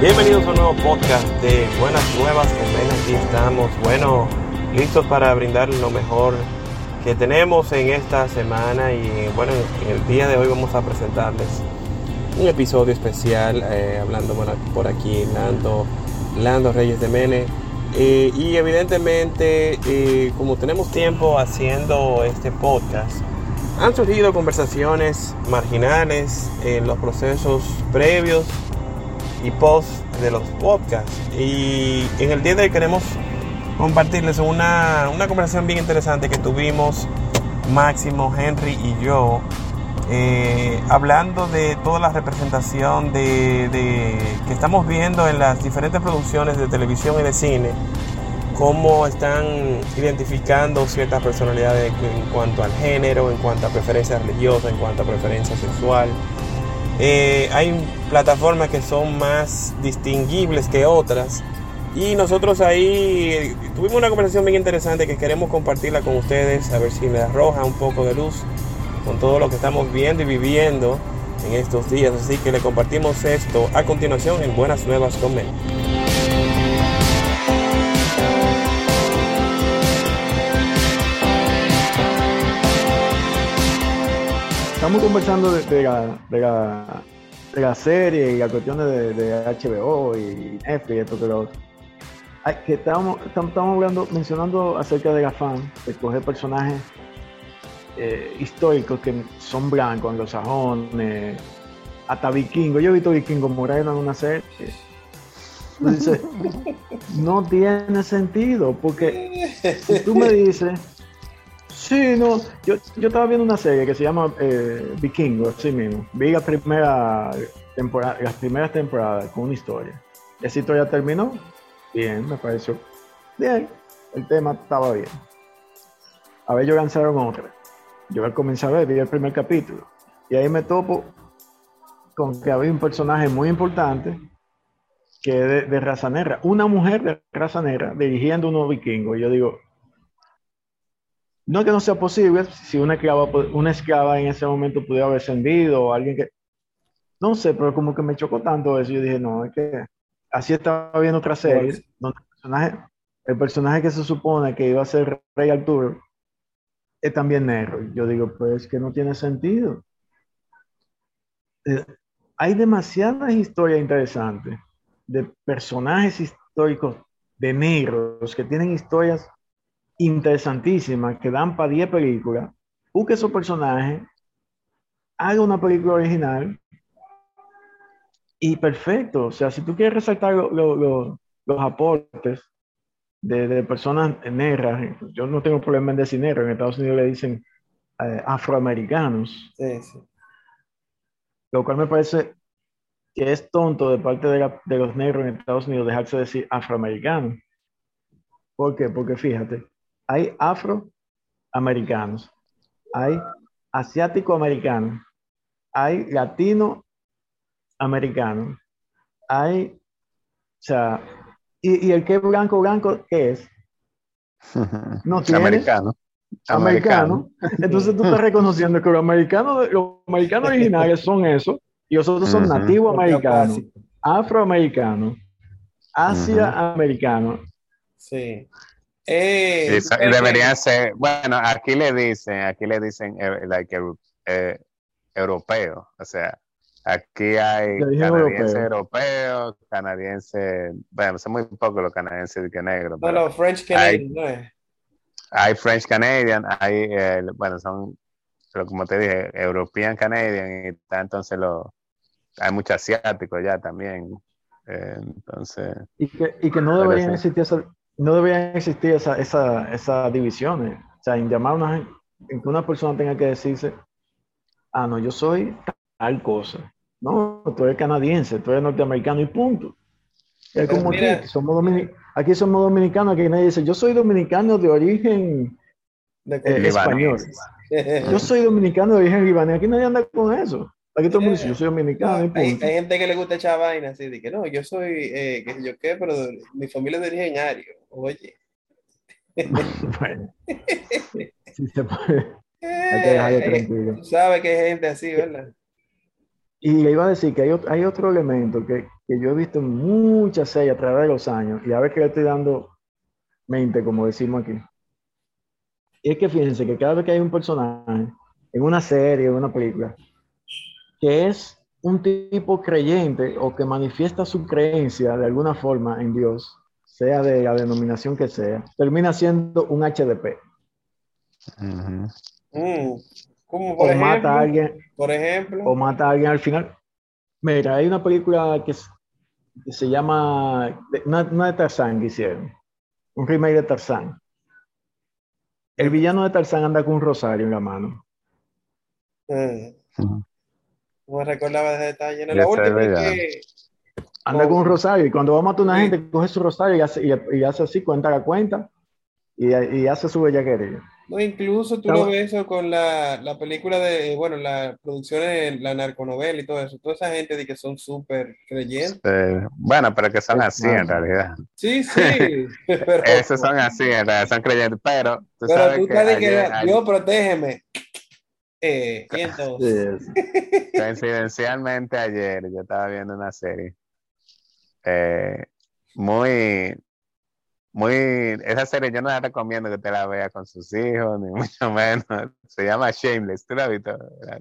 Bienvenidos a un nuevo podcast de Buenas Nuevas con Aquí estamos, bueno, listos para brindar lo mejor que tenemos en esta semana y bueno, en el día de hoy vamos a presentarles un episodio especial eh, hablando por aquí Lando, Lando Reyes de Mene eh, y evidentemente eh, como tenemos tiempo haciendo este podcast han surgido conversaciones marginales en los procesos previos y post de los podcasts. Y en el día de hoy queremos compartirles una, una conversación bien interesante que tuvimos Máximo, Henry y yo, eh, hablando de toda la representación de, de, que estamos viendo en las diferentes producciones de televisión y de cine, cómo están identificando ciertas personalidades en cuanto al género, en cuanto a preferencia religiosa, en cuanto a preferencia sexual. Eh, hay plataformas que son más distinguibles que otras. Y nosotros ahí eh, tuvimos una conversación bien interesante que queremos compartirla con ustedes, a ver si me arroja un poco de luz con todo lo que estamos viendo y viviendo en estos días. Así que le compartimos esto a continuación en Buenas Nuevas con Estamos conversando de, la, serie y las cuestiones de, HBO y F y esto que lo que estamos, estamos, hablando, mencionando acerca de la fan, de coger personajes eh, históricos que son blancos, anglosajones, hasta vikingos. Yo he visto vikingos moreno en una serie. Entonces, no tiene sentido, porque si tú me dices Sí, no, yo, yo estaba viendo una serie que se llama eh, Vikingo, así mismo. Vi la primera temporada, las primeras temporadas con una historia. Esa historia terminó, bien, me pareció bien, el tema estaba bien. A ver, yo lanzaron otra. Yo comencé a ver, vi el primer capítulo. Y ahí me topo con que había un personaje muy importante que es de, raza negra. Una mujer de raza negra dirigiendo unos vikingos. Y yo digo, no que no sea posible, si una esclava, una esclava en ese momento pudiera haber ascendido o alguien que... No sé, pero como que me chocó tanto eso. Yo dije, no, es que así estaba viendo otra serie donde el personaje, el personaje que se supone que iba a ser Rey Arturo es también negro. Yo digo, pues que no tiene sentido. Eh, hay demasiadas historias interesantes de personajes históricos de negros que tienen historias interesantísimas que dan para 10 películas, busque esos personajes, haga una película original y perfecto. O sea, si tú quieres resaltar los aportes de, personas negras, yo no tengo problema en decir negro, en Estados Unidos le dicen eh, afroamericanos. Lo cual me parece que es tonto de parte de, de los negros en Estados Unidos dejarse decir afroamericano. ¿Por qué? Porque fíjate, hay afroamericanos, hay asiático-americanos, hay latino-americanos, hay, o sea, y, el que blanco, blanco, ¿qué es? No tiene. Americano. Americano. Entonces tú estás reconociendo que los americanos, los americanos originales son eso, y los otros son nativos americanos, afroamericanos, asia-americanos. Sí. Eh, deberían ser, bueno, aquí le dicen, aquí le dicen eh, like, eh, europeo, o sea, aquí hay canadienses europeos, canadienses, bueno, son muy pocos los canadienses que negros. No, los French Canadian, no. Hay French Canadian, hay, eh, bueno, son, pero como te dije, European Canadian, y está entonces lo, hay muchos asiáticos ya también. entonces. Y que, y que no deberían existir no deberían existir esas esa, esa divisiones. O sea, en llamar una, en que una persona tenga que decirse, ah, no, yo soy tal cosa. No, tú eres canadiense, tú eres norteamericano y punto. Es pues como aquí, somos aquí somos dominicanos, aquí nadie dice, yo soy dominicano de origen eh, español. yo soy dominicano de origen libanés, aquí nadie anda con eso. Aquí todo el mundo dice, yo soy dominicano. hay, gente que le gusta echar vaina así, de que no, yo soy, eh, que yo qué, pero mi familia es de originario. Oye. bueno. sí se puede. Hay que dejarlo tranquilo. Tú sabes que hay gente así, ¿verdad? Y le iba a decir que hay, hay otro elemento que, que, yo he visto en muchas series a través de los años, y a ver que le estoy dando mente, como decimos aquí. Y es que fíjense que cada vez que hay un personaje en una serie, en una película, que es un tipo creyente o que manifiesta su creencia de alguna forma en Dios, sea de la denominación que sea, termina siendo un HDP. Mm, o mata a alguien. Por ejemplo. O mata a alguien al final. Mira, hay una película que, se llama. Una, de Tarzán que hicieron. Un remake de Tarzán. El villano de Tarzán anda con un rosario en la mano. Mm. No me recordaba ese detalle. No, la última que... Anda con un rosario y cuando va a matar a una gente, coge su rosario y hace, y, hace así, cuenta la cuenta y, y hace su bellaquería. No, incluso tú lo ves eso con la, la, película de, bueno, la producción de la narconovela y todo eso. Toda esa gente de que son súper creyentes. bueno, pero que son así en realidad. Sí, sí. pero, Esos son así en realidad, son creyentes, pero tú pero sabes tú que, que Dios protégeme. Eh, y entonces. Coincidencialmente ayer yo estaba viendo una serie eh, muy, muy, esa serie yo no la recomiendo que te la vea con sus hijos, ni mucho menos. Se llama Shameless, ¿tú la has visto?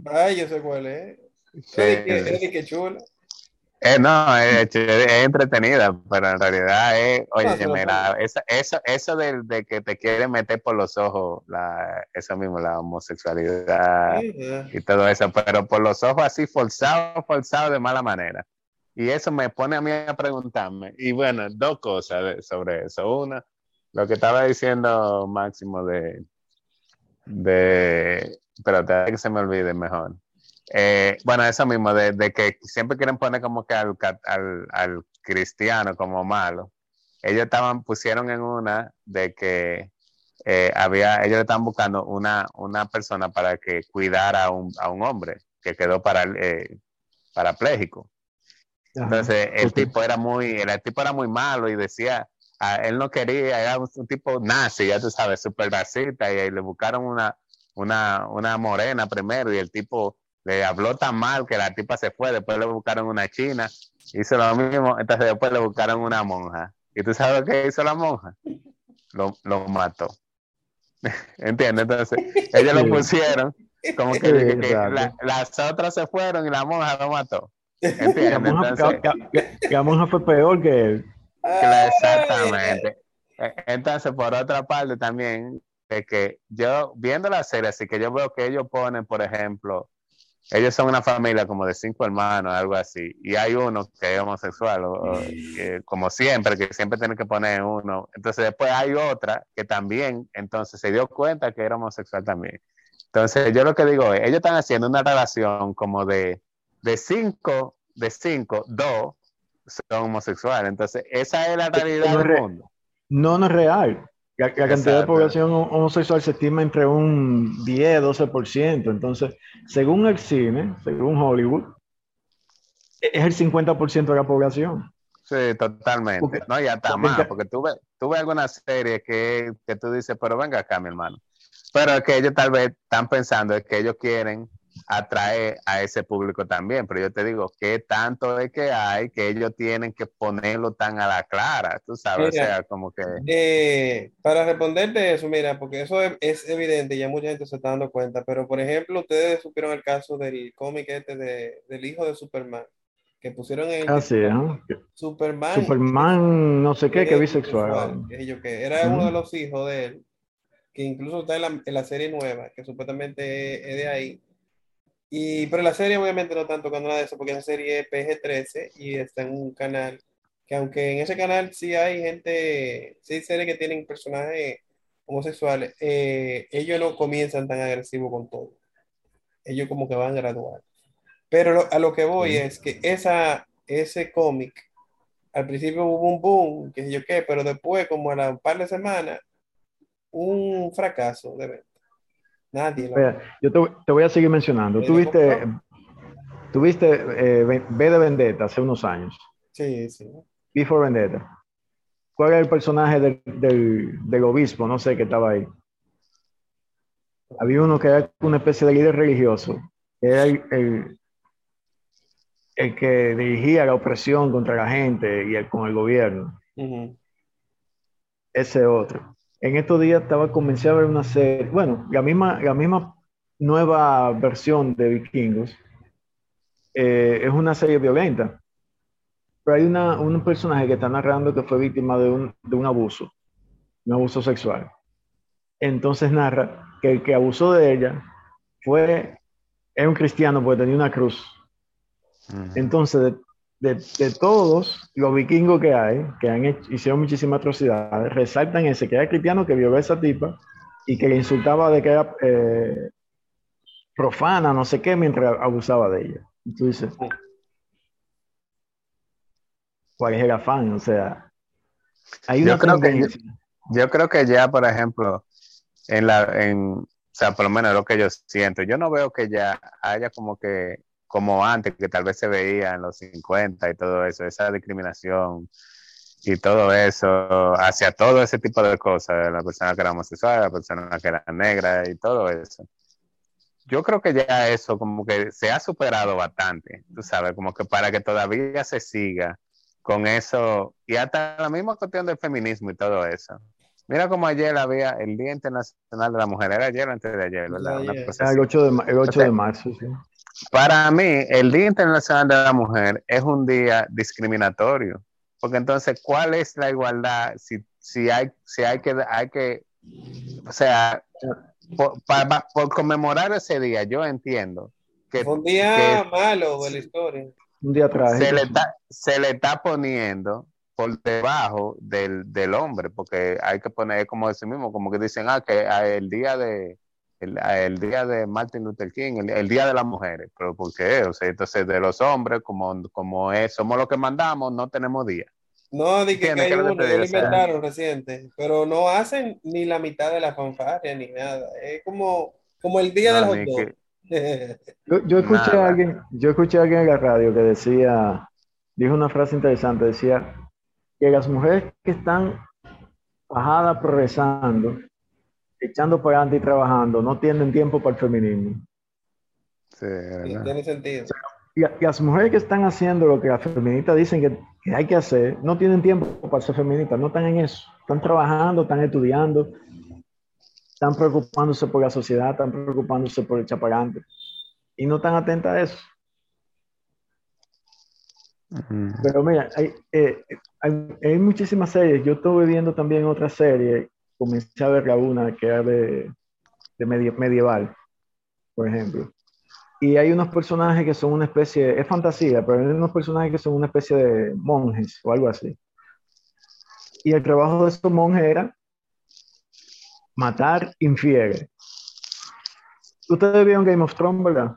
Ay, yo sé cuál es. Eddie, qué chula. Eh, no, es, entretenida, pero en realidad es, oye, mira, eso, eso, eso de, de, que te quieren meter por los ojos, la, eso mismo, la homosexualidad y todo eso, pero por los ojos así forzado, forzado de mala manera. Y eso me pone a mí a preguntarme. Y bueno, dos cosas sobre eso. Una, lo que estaba diciendo Máximo de, de, pero que se me olvide mejor eh, bueno, eso mismo, de, que siempre quieren poner como que al, al, cristiano como malo. Ellos estaban, pusieron en una de que eh, había, ellos estaban buscando una, una persona para que cuidara a un, a un hombre que quedó para, eh, parapléjico. Entonces, el tipo era muy, el tipo era muy malo y decía, a, él no quería, era un, tipo nazi, ya tú sabes, súper racista, y, y, le buscaron una, una, una morena primero, y el tipo le habló tan mal que la tipa se fue, después le buscaron una china, hizo lo mismo, entonces después le buscaron una monja. ¿Y tú sabes qué hizo la monja? Lo, lo mató. ¿Entiendes? Entonces, ellos lo pusieron como que, las otras se fueron y la monja lo mató. ¿Entiendes? La monja, la monja fue peor que él. Exactamente. E, entonces, por otra parte, también, de que yo, viendo la serie, así que yo veo que ellos ponen, por ejemplo, ellos son una familia como de cinco hermanos, algo así, y hay uno que es homosexual, como siempre, que siempre tiene que poner uno. Entonces después hay otra que también, entonces se dio cuenta que era homosexual también. Entonces yo lo que digo es, ellos están haciendo una relación como de, de cinco, de cinco, dos son homosexuales. Entonces esa es la realidad del mundo. No, no es real. La, cantidad de población homosexual se estima entre un 10, 12%. Entonces, según el cine, según Hollywood, es el 50% de la población. Sí, totalmente. no, ya está más, porque tú ves, tú ves algunas series que, que tú dices, pero venga acá, mi hermano. Pero que ellos tal vez están pensando es que ellos quieren atrae a ese público también. Pero yo te digo, ¿qué tanto es que hay que ellos tienen que ponerlo tan a la clara? Tú sabes, o sea, como que... Eh, para responderte eso, mira, porque eso es, evidente, ya mucha gente se está dando cuenta, pero por ejemplo, ustedes supieron el caso del cómic este de, del hijo de Superman, que pusieron en... Ah, sí, Superman. Superman, no sé qué, que bisexual. Que era uno de los hijos de él, que incluso está en la, en la serie nueva, que supuestamente es de ahí y, pero la serie obviamente no están tocando nada de eso porque esa serie es PG-13 y está en un canal que aunque en ese canal sí hay gente, sí hay series que tienen personajes homosexuales, eh, ellos no comienzan tan agresivos con todo. Ellos como que van gradual. Pero a lo que voy es que esa, ese cómic, al principio hubo un boom, que sé yo qué, pero después, como a un par de semanas, un fracaso de Nadie. yo te, voy a seguir mencionando. Tuviste tuviste eh, B de Vendetta hace unos años. Sí, sí. Before Vendetta. ¿Cuál era el personaje del, del, obispo? No sé, qué estaba ahí. Había uno que era una especie de líder religioso, que era el, el, que dirigía la opresión contra la gente y el, con el gobierno. Ese otro. En estos días estaba convencido a ver una serie, bueno, la misma, la misma nueva versión de Vikingos. Eh, es una serie violenta hay una, un personaje que está narrando que fue víctima de un, de un abuso, un abuso sexual. Entonces narra que el que abusó de ella fue, era un cristiano porque tenía una cruz. Entonces, de, de, todos los vikingos que hay, que han hecho, hicieron muchísimas atrocidades, resaltan ese que era cristiano que violó a esa tipa y que le insultaba de que era eh, profana, no sé qué, mientras abusaba de ella. Entonces, cuál es el afán, o sea, hay una yo creo que yo, creo que ya, por ejemplo, en la, en, o sea, por lo menos lo que yo siento, yo no veo que ya haya como que, como antes, que tal vez se veía en los 50 y todo eso, esa discriminación y todo eso, hacia todo ese tipo de cosas, la persona que era homosexual, la persona que era negra y todo eso. Yo creo que ya eso como que se ha superado bastante, tú sabes, como que para que todavía se siga con eso, y hasta la misma cuestión del feminismo y todo eso. Mira como ayer había el Día Internacional de la Mujer, era ayer o antes de ayer, ¿verdad? el 8 de, el 8 de marzo, sí. Para mí, el Día Internacional de la Mujer es un día discriminatorio, porque entonces, ¿cuál es la igualdad si, si, hay, si hay, que, hay que, o sea, por, por conmemorar ese día, yo entiendo que... un día malo de la historia. Un día atrás. Se le, está, se le está poniendo por debajo del, del, hombre, porque hay que poner como ese mismo, como que dicen, ah, que ah, el día de el, el, día de Martin Luther King, el, día de las mujeres, pero ¿por qué? O sea, entonces de los hombres, como, como es, somos los que mandamos, no tenemos día. No, di que, hay uno, lo inventaron reciente, pero no hacen ni la mitad de la fanfarria ni nada. Es como, como el día de los hot yo, escuché a alguien, yo escuché a alguien en la radio que decía, dijo una frase interesante, decía que las mujeres que están bajadas progresando, echando para adelante y trabajando, no tienen tiempo para el feminismo. Sí, tiene sentido. y, las mujeres que están haciendo lo que las feministas dicen que, que, hay que hacer, no tienen tiempo para ser feministas, no están en eso. Están trabajando, están estudiando, están preocupándose por la sociedad, están preocupándose por el chaparante y no están atentas a eso. Pero mira, eh, hay, hay, muchísimas series. Yo estuve viendo también otra serie, comencé a ver la una que era de, de medieval, por ejemplo. Y hay unos personajes que son una especie, es fantasía, pero hay unos personajes que son una especie de monjes o algo así. Y el trabajo de estos monjes era matar infiere. Ustedes vieron Game of Thrones, ¿verdad?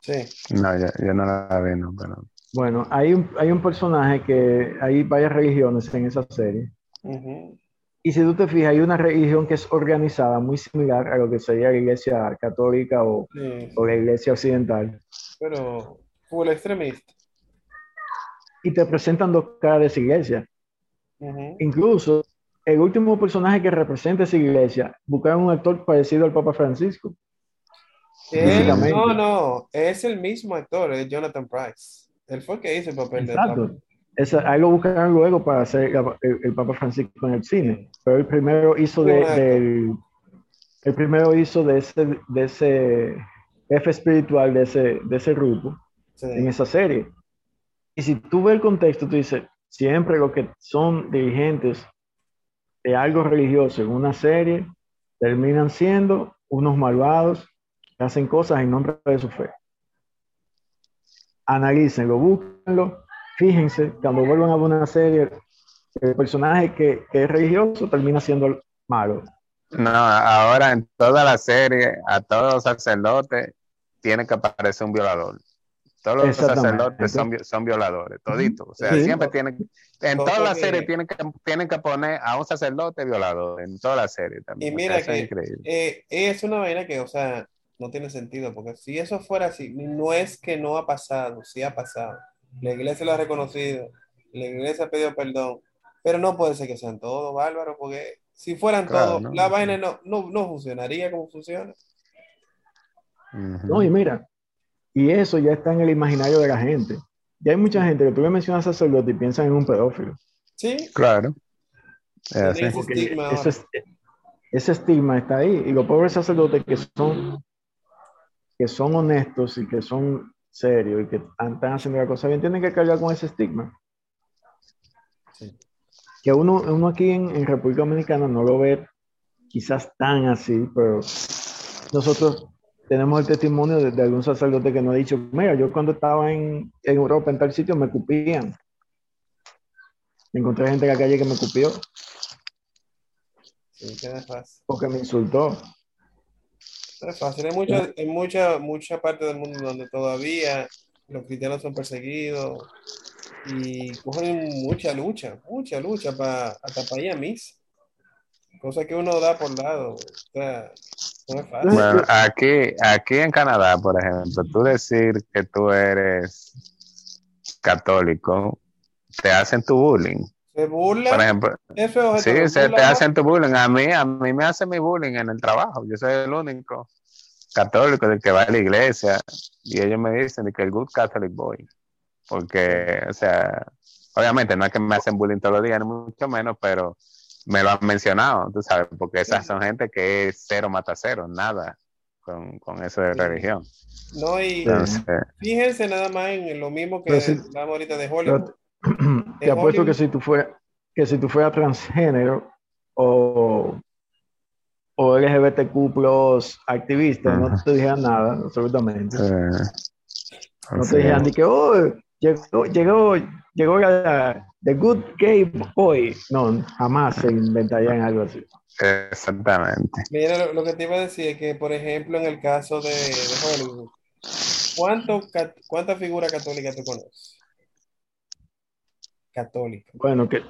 Sí. No, yo, no la vi, no, pero... Bueno, hay un, hay un personaje que hay varias religiones en esa serie. Y si tú te fijas, hay una religión que es organizada muy similar a lo que sería la iglesia católica o, o la iglesia occidental. Pero full extremista. Y te presentan dos caras de esa iglesia. Incluso el último personaje que representa esa iglesia, buscaron un actor parecido al Papa Francisco. no, no, es el mismo actor, es Jonathan Price. Él fue el que hizo el papel Exacto. de ahí lo buscaron luego para hacer el, Papa Francisco en el cine. Pero el primero hizo de, del, el primero hizo de ese, de ese jefe espiritual de ese, de ese grupo en esa serie. Y si tú ves el contexto, tú dices, siempre lo que son dirigentes de algo religioso en una serie, terminan siendo unos malvados que hacen cosas en nombre de su fe. Analícenlo, búsquenlo, fíjense, cuando vuelvan a ver una serie, el personaje que, es religioso termina siendo malo. No, ahora en toda la serie, a todos los sacerdotes, tiene que aparecer un violador. Todos los sacerdotes son, violadores, toditos. O sea, siempre tienen, en toda la serie tienen que, tienen que poner a un sacerdote violador, en toda la serie también. Y mira que es, eh, es una vaina que, o sea, no tiene sentido, porque si eso fuera así, no es que no ha pasado, sí ha pasado. La iglesia lo ha reconocido, la iglesia ha pedido perdón, pero no puede ser que sean todos bárbaros, porque si fueran todos, la vaina no, no, funcionaría como funciona. No, y mira, y eso ya está en el imaginario de la gente. Ya hay mucha gente que tú le mencionas sacerdote y piensan en un pedófilo. Sí. Claro. ese, estigma está ahí. Y los pobres sacerdotes que son que son honestos y que son serios y que están haciendo la cosa bien, tienen que cargar con ese estigma. Que uno, uno aquí en, República Dominicana no lo ve quizás tan así, pero nosotros tenemos el testimonio de, algún sacerdote que nos ha dicho, mira, yo cuando estaba en, en Europa, en tal sitio, me cupían. Encontré gente en la calle que me cupió. Sí, Porque me insultó. Es fácil. Hay mucha, en mucha, mucha parte del mundo donde todavía los cristianos son perseguidos y cogen mucha lucha, mucha lucha para hasta para ir a mis. Cosa que uno da por lado. O sea, no es fácil. Bueno, aquí, aquí en Canadá, por ejemplo, tú decir que tú eres católico, te hacen tu bullying. Se burlan. Por ejemplo, sí, se te hacen tu bullying. A mí, a mí me hacen mi bullying en el trabajo. Yo soy el único católico del que va a la iglesia y ellos me dicen que el good Catholic boy. Porque, o sea, obviamente no es que me hacen bullying todos los días, ni mucho menos, pero me lo han mencionado, tú sabes, porque esas son gente que es cero mata cero, nada con, con eso de religión. No, y fíjense nada más en lo mismo que hablamos ahorita de Hollywood. Te apuesto que si tú fueras que si tú fueras transgénero o, o LGBTQ plus activista, no te dijeran nada, absolutamente. no te dijeran ni que, oh, llegó, llegó, llegó la, The Good Gay Boy. No, jamás se inventarían algo así. Exactamente. Mira, lo, que te iba a decir es que, por ejemplo, en el caso de, de Hollywood, ¿cuánto, ¿cuánta figura católica tú conoces? Católica. Bueno, que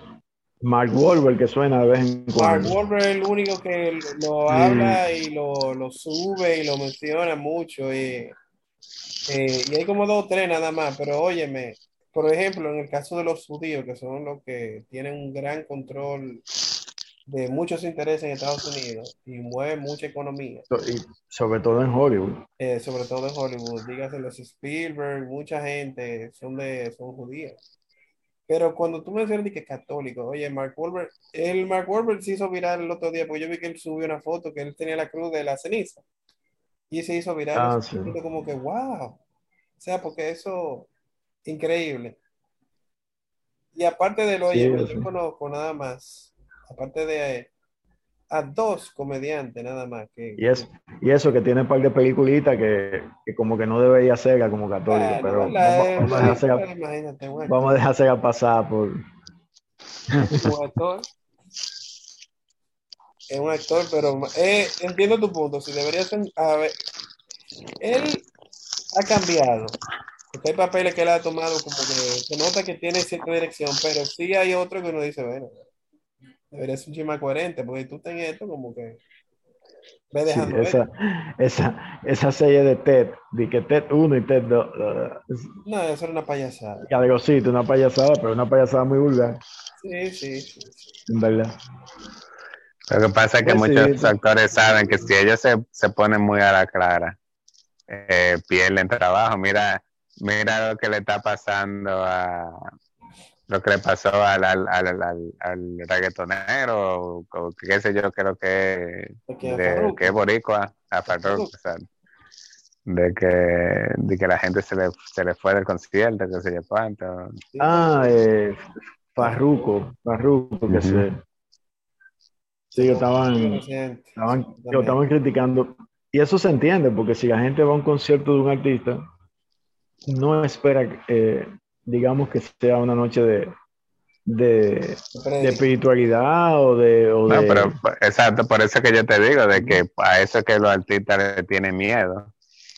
Mark Wahlberg que suena de vez en cuando. Mark Wahlberg es el único que lo habla y lo, lo, sube y lo menciona mucho. Y, eh, y hay como dos o tres nada más, pero óyeme, por ejemplo, en el caso de los judíos, que son los que tienen un gran control de muchos intereses en Estados Unidos y mueven mucha economía. Y sobre todo en Hollywood. Eh, sobre todo en Hollywood, dígase los Spielberg, mucha gente son de son judíos. Pero cuando tú mencionas que es católico, oye, Mark Wahlberg, el Mark Wahlberg se hizo viral el otro día, porque yo vi que él subió una foto que él tenía la cruz de la ceniza. Y se hizo viral. Ah, Como que, wow. O sea, porque eso, increíble. Y aparte de lo, oye, yo conozco nada más, aparte de a dos comediantes nada más. Que, y, eso, y eso que tiene un par de peliculitas que, que como que no debería ser como católico, pero vamos, a dejarse a pasar por... es un actor, pero eh, entiendo tu punto. Si debería ser, a ver, él ha cambiado. hay papeles que él ha tomado como que se nota que tiene cierta dirección, pero sí hay otro que uno dice, bueno, Debería ser un chima coherente, porque tú tenés esto como que. Ve dejando esa, esa, esa, serie de TED, de que TED 1 y TED 2. no, eso era una payasada. Algo sí, una payasada, pero una payasada muy vulgar. Sí, sí, sí. En verdad. Lo que pasa es que pues muchos actores saben que si ellos se, se ponen muy a la clara, eh, pierden trabajo. Mira, mira lo que le está pasando a, lo que le pasó al, al, al, al, reggaetonero, o, qué sé yo, creo que, de, que es boricua, a Farruko, de que, de que la gente se le, se le fue del concierto, que se yo cuánto. Ah, eh, Farruko, Farruko, que se... Sí, yo estaban, estaban, yo estaban criticando. Y eso se entiende, porque si la gente va a un concierto de un artista, no espera eh, digamos que sea una noche de, de, espiritualidad o de, no, pero exacto, por eso que yo te digo, de que a eso es que los artistas le tienen miedo.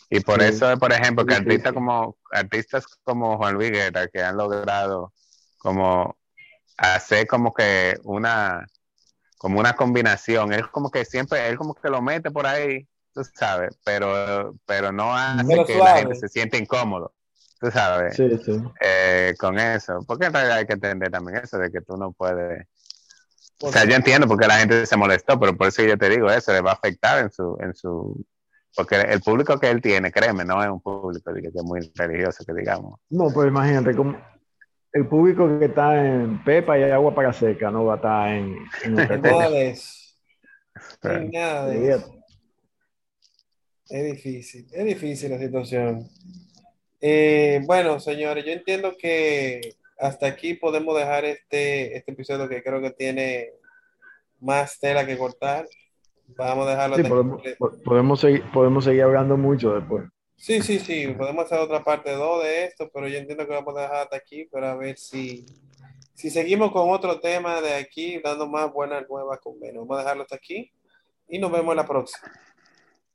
Y por eso, por ejemplo, que artistas como artistas como Juan Luis Guerra, que han logrado como hacer como que una como una combinación, él como que siempre, él como que lo mete por ahí, tú sabes, pero, pero no hace que la gente se siente incómodo, tú sabes, sí, sí. Eh, con eso. Porque en realidad hay que entender también eso de que tú no puedes. O sea, yo entiendo porque la gente se molestó, pero por eso yo te digo eso, le va a afectar en su, en su, porque el público que él tiene, créeme, no es un público que es muy religioso, que digamos. No, pues imagínate, como el público que está en Pepa y Agua para Seca no va a estar en... en nada de eso. nada de eso. Es difícil, es difícil la situación. Eh, bueno, señores, yo entiendo que hasta aquí podemos dejar este, este episodio que creo que tiene más tela que cortar. Vamos a dejarlo. Sí, podemos, podemos, seguir, podemos seguir hablando mucho después. Sí, sí, sí, podemos hacer otra parte 2 de esto, pero yo entiendo que vamos a dejar hasta aquí para ver si, si seguimos con otro tema de aquí, dando más buenas nuevas con menos. Vamos a dejarlo hasta aquí y nos vemos en la próxima.